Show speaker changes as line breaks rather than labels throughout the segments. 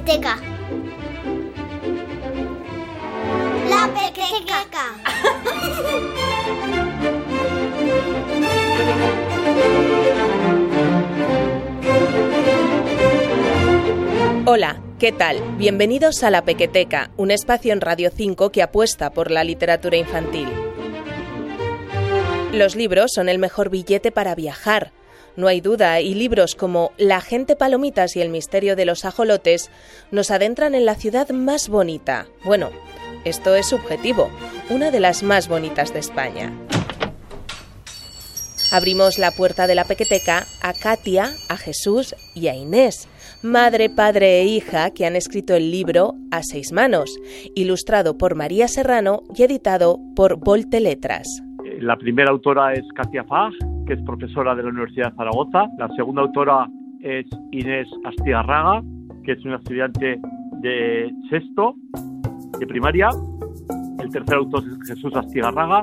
pequeteca. La pequeteca.
Hola, ¿qué tal? Bienvenidos a La Pequeteca, un espacio en Radio 5 que apuesta por la literatura infantil. Los libros son el mejor billete para viajar. No hay duda, y libros como La gente palomitas y el misterio de los ajolotes nos adentran en la ciudad más bonita. Bueno, esto es subjetivo, una de las más bonitas de España. Abrimos la puerta de la pequeteca a Katia, a Jesús y a Inés, madre, padre e hija que han escrito el libro A seis manos, ilustrado por María Serrano y editado por Volte Letras.
La primera autora es Katia Fag, es profesora de la Universidad de Zaragoza. La segunda autora es Inés Astigarraga, que es una estudiante de sexto de primaria. El tercer autor es Jesús Astigarraga,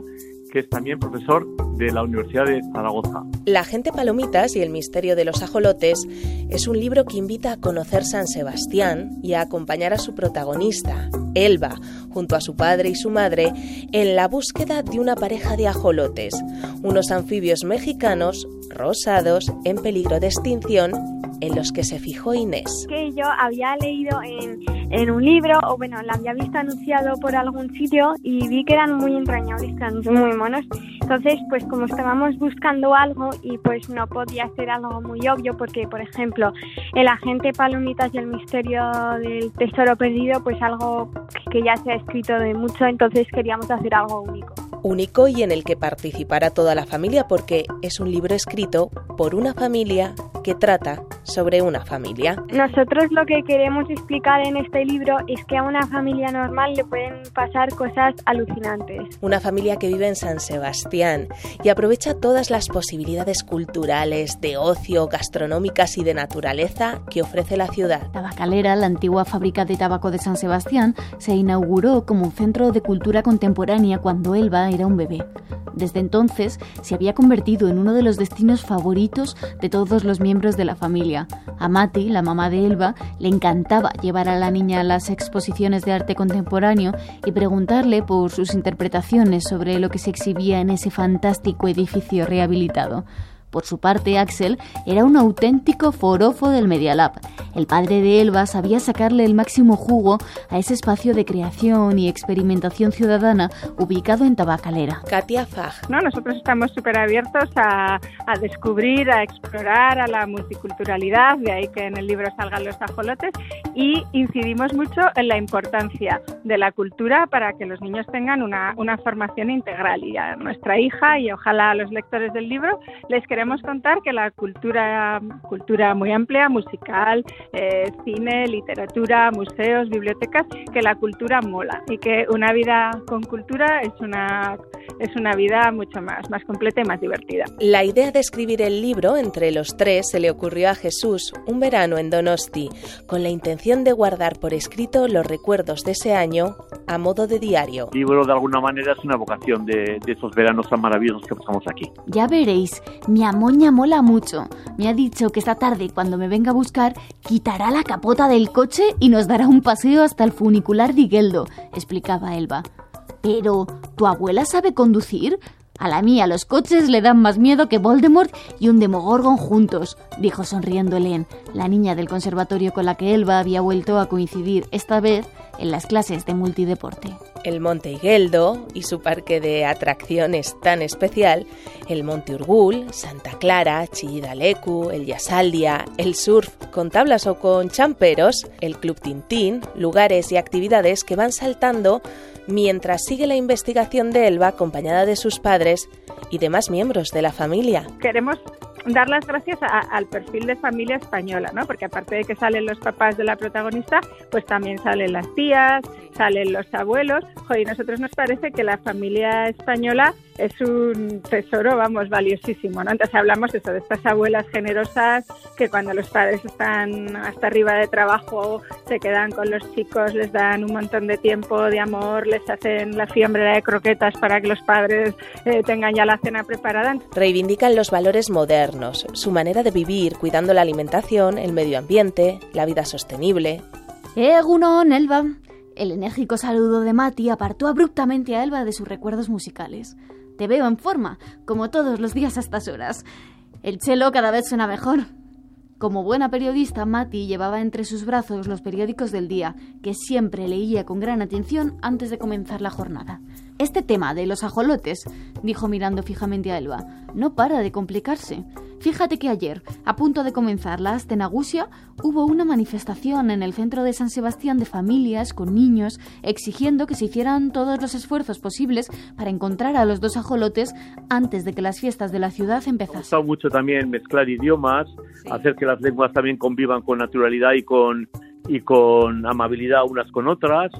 que es también profesor de la Universidad de Zaragoza.
La gente palomitas y el misterio de los ajolotes es un libro que invita a conocer San Sebastián y a acompañar a su protagonista, Elba, junto a su padre y su madre, en la búsqueda de una pareja de ajolotes, unos anfibios mexicanos rosados en peligro de extinción en los que se fijó Inés.
Que yo había leído en, en, un libro, o bueno, la había visto anunciado por algún sitio y vi que eran muy entrañables, que eran muy monos. Entonces, pues como estábamos buscando algo y pues no podía ser algo muy obvio porque, por ejemplo, el agente Palomitas y el misterio del tesoro perdido, pues algo que ya se ha escrito de mucho, entonces queríamos hacer algo único
único y en el que participará toda la familia porque es un libro escrito por una familia que trata sobre una familia.
Nosotros lo que queremos explicar en este libro es que a una familia normal le pueden pasar cosas alucinantes.
Una familia que vive en San Sebastián y aprovecha todas las posibilidades culturales, de ocio, gastronómicas y de naturaleza que ofrece la ciudad.
Tabacalera, la antigua fábrica de tabaco de San Sebastián, se inauguró como un centro de cultura contemporánea cuando Elba era un bebé. Desde entonces se había convertido en uno de los destinos favoritos de todos los miembros de la familia. A Mati, la mamá de Elba, le encantaba llevar a la niña a las exposiciones de arte contemporáneo y preguntarle por sus interpretaciones sobre lo que se exhibía en ese fantástico edificio rehabilitado. Por su parte, Axel era un auténtico forofo del Media Lab. El padre de Elba sabía sacarle el máximo jugo a ese espacio de creación y experimentación ciudadana ubicado en Tabacalera.
Katia Fag.
No, nosotros estamos súper abiertos a, a, descubrir, a explorar, a la multiculturalidad, de ahí que en el libro salgan los ajolotes, y incidimos mucho en la importancia de la cultura para que los niños tengan una, una formación integral. Y a nuestra hija, y ojalá a los lectores del libro, les queremos contar que la cultura, cultura muy amplia, musical, eh, cine, literatura, museos, bibliotecas, que la cultura mola y que una vida con cultura es una, es una vida mucho más, más completa y más divertida.
La idea de escribir el libro entre los tres se le ocurrió a Jesús un verano en Donosti, con la intención de guardar por escrito los recuerdos de ese año a modo de diario.
El libro de alguna manera es una vocación de, de esos veranos tan maravillosos que pasamos aquí.
Ya veréis, mi amoña mola mucho. Me ha dicho que esta tarde, cuando me venga a buscar, quitará la capota del coche y nos dará un paseo hasta el funicular de Igueldo, explicaba Elba. Pero, ¿tu abuela sabe conducir? A la mía los coches le dan más miedo que Voldemort y un Demogorgon juntos, dijo sonriendo Helen, la niña del conservatorio con la que Elba había vuelto a coincidir, esta vez en las clases de multideporte.
El Monte Higueldo y su parque de atracciones tan especial, el Monte Urgul, Santa Clara, Chillidalecu, el Yasaldia, el surf con tablas o con champeros, el Club Tintín, lugares y actividades que van saltando mientras sigue la investigación de Elba acompañada de sus padres y demás miembros de la familia.
Queremos dar las gracias a, al perfil de familia española, ¿no? Porque aparte de que salen los papás de la protagonista, pues también salen las tías, salen los abuelos. Joder, nosotros nos parece que la familia española es un tesoro, vamos, valiosísimo, ¿no? Entonces hablamos eso, de estas abuelas generosas que cuando los padres están hasta arriba de trabajo se quedan con los chicos, les dan un montón de tiempo, de amor, les hacen la fiambre de croquetas para que los padres eh, tengan ya la cena preparada.
Reivindican los valores modernos, su manera de vivir, cuidando la alimentación, el medio ambiente, la vida sostenible,
Egunon, Elba. El enérgico saludo de Mati apartó abruptamente a Elba de sus recuerdos musicales. Te veo en forma, como todos los días a estas horas. El chelo cada vez suena mejor. Como buena periodista, Mati llevaba entre sus brazos los periódicos del día, que siempre leía con gran atención antes de comenzar la jornada. Este tema de los ajolotes, dijo mirando fijamente a Elba, no para de complicarse. Fíjate que ayer, a punto de comenzar la Astenagusia, hubo una manifestación en el centro de San Sebastián de familias con niños exigiendo que se hicieran todos los esfuerzos posibles para encontrar a los dos ajolotes antes de que las fiestas de la ciudad empezasen.
Ha gustado mucho también mezclar idiomas, hacer que las lenguas también convivan con naturalidad y con y con amabilidad unas con otras.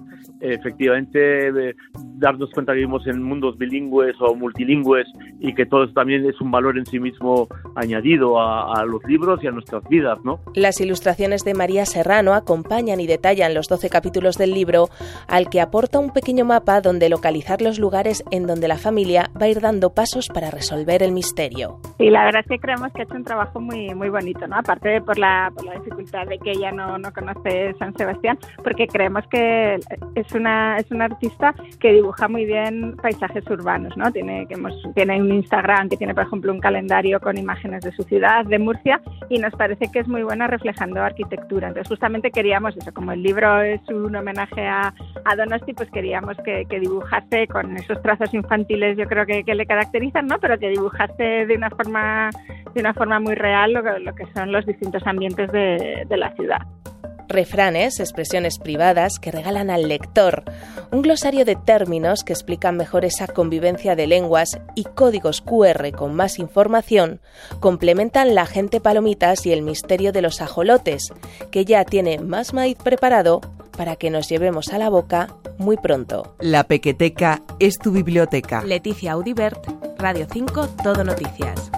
Efectivamente, eh, darnos cuenta que vivimos en mundos bilingües o multilingües y que todo eso también es un valor en sí mismo añadido a, a los libros y a nuestras vidas, ¿no?
Las ilustraciones de María Serrano acompañan y detallan los 12 capítulos del libro, al que aporta un pequeño mapa donde localizar los lugares en donde la familia va a ir dando pasos para resolver el misterio.
Y la verdad es que creemos que ha hecho un trabajo muy, muy bonito, ¿no? Aparte de por la, por la dificultad de que ella no, no conoce San Sebastián, porque creemos que es una, es una artista que dibuja muy bien paisajes urbanos, ¿no? Tiene, que hemos, tiene un Instagram que tiene, por ejemplo, un calendario con imágenes de su ciudad, de Murcia, y nos parece que es muy buena reflejando arquitectura. Entonces, justamente queríamos eso, como el libro es un homenaje a, a Donosti, pues queríamos que, que, dibujase con esos trazos infantiles, yo creo que, que, le caracterizan, ¿no? Pero que dibujase de una forma, de una forma muy real lo, lo que son los distintos ambientes de, de la ciudad
refranes, expresiones privadas que regalan al lector, un glosario de términos que explican mejor esa convivencia de lenguas y códigos QR con más información complementan la gente palomitas y el misterio de los ajolotes, que ya tiene más maíz preparado para que nos llevemos a la boca muy pronto.
La Pequeteca es tu biblioteca.
Leticia Audibert, Radio 5, Todo Noticias.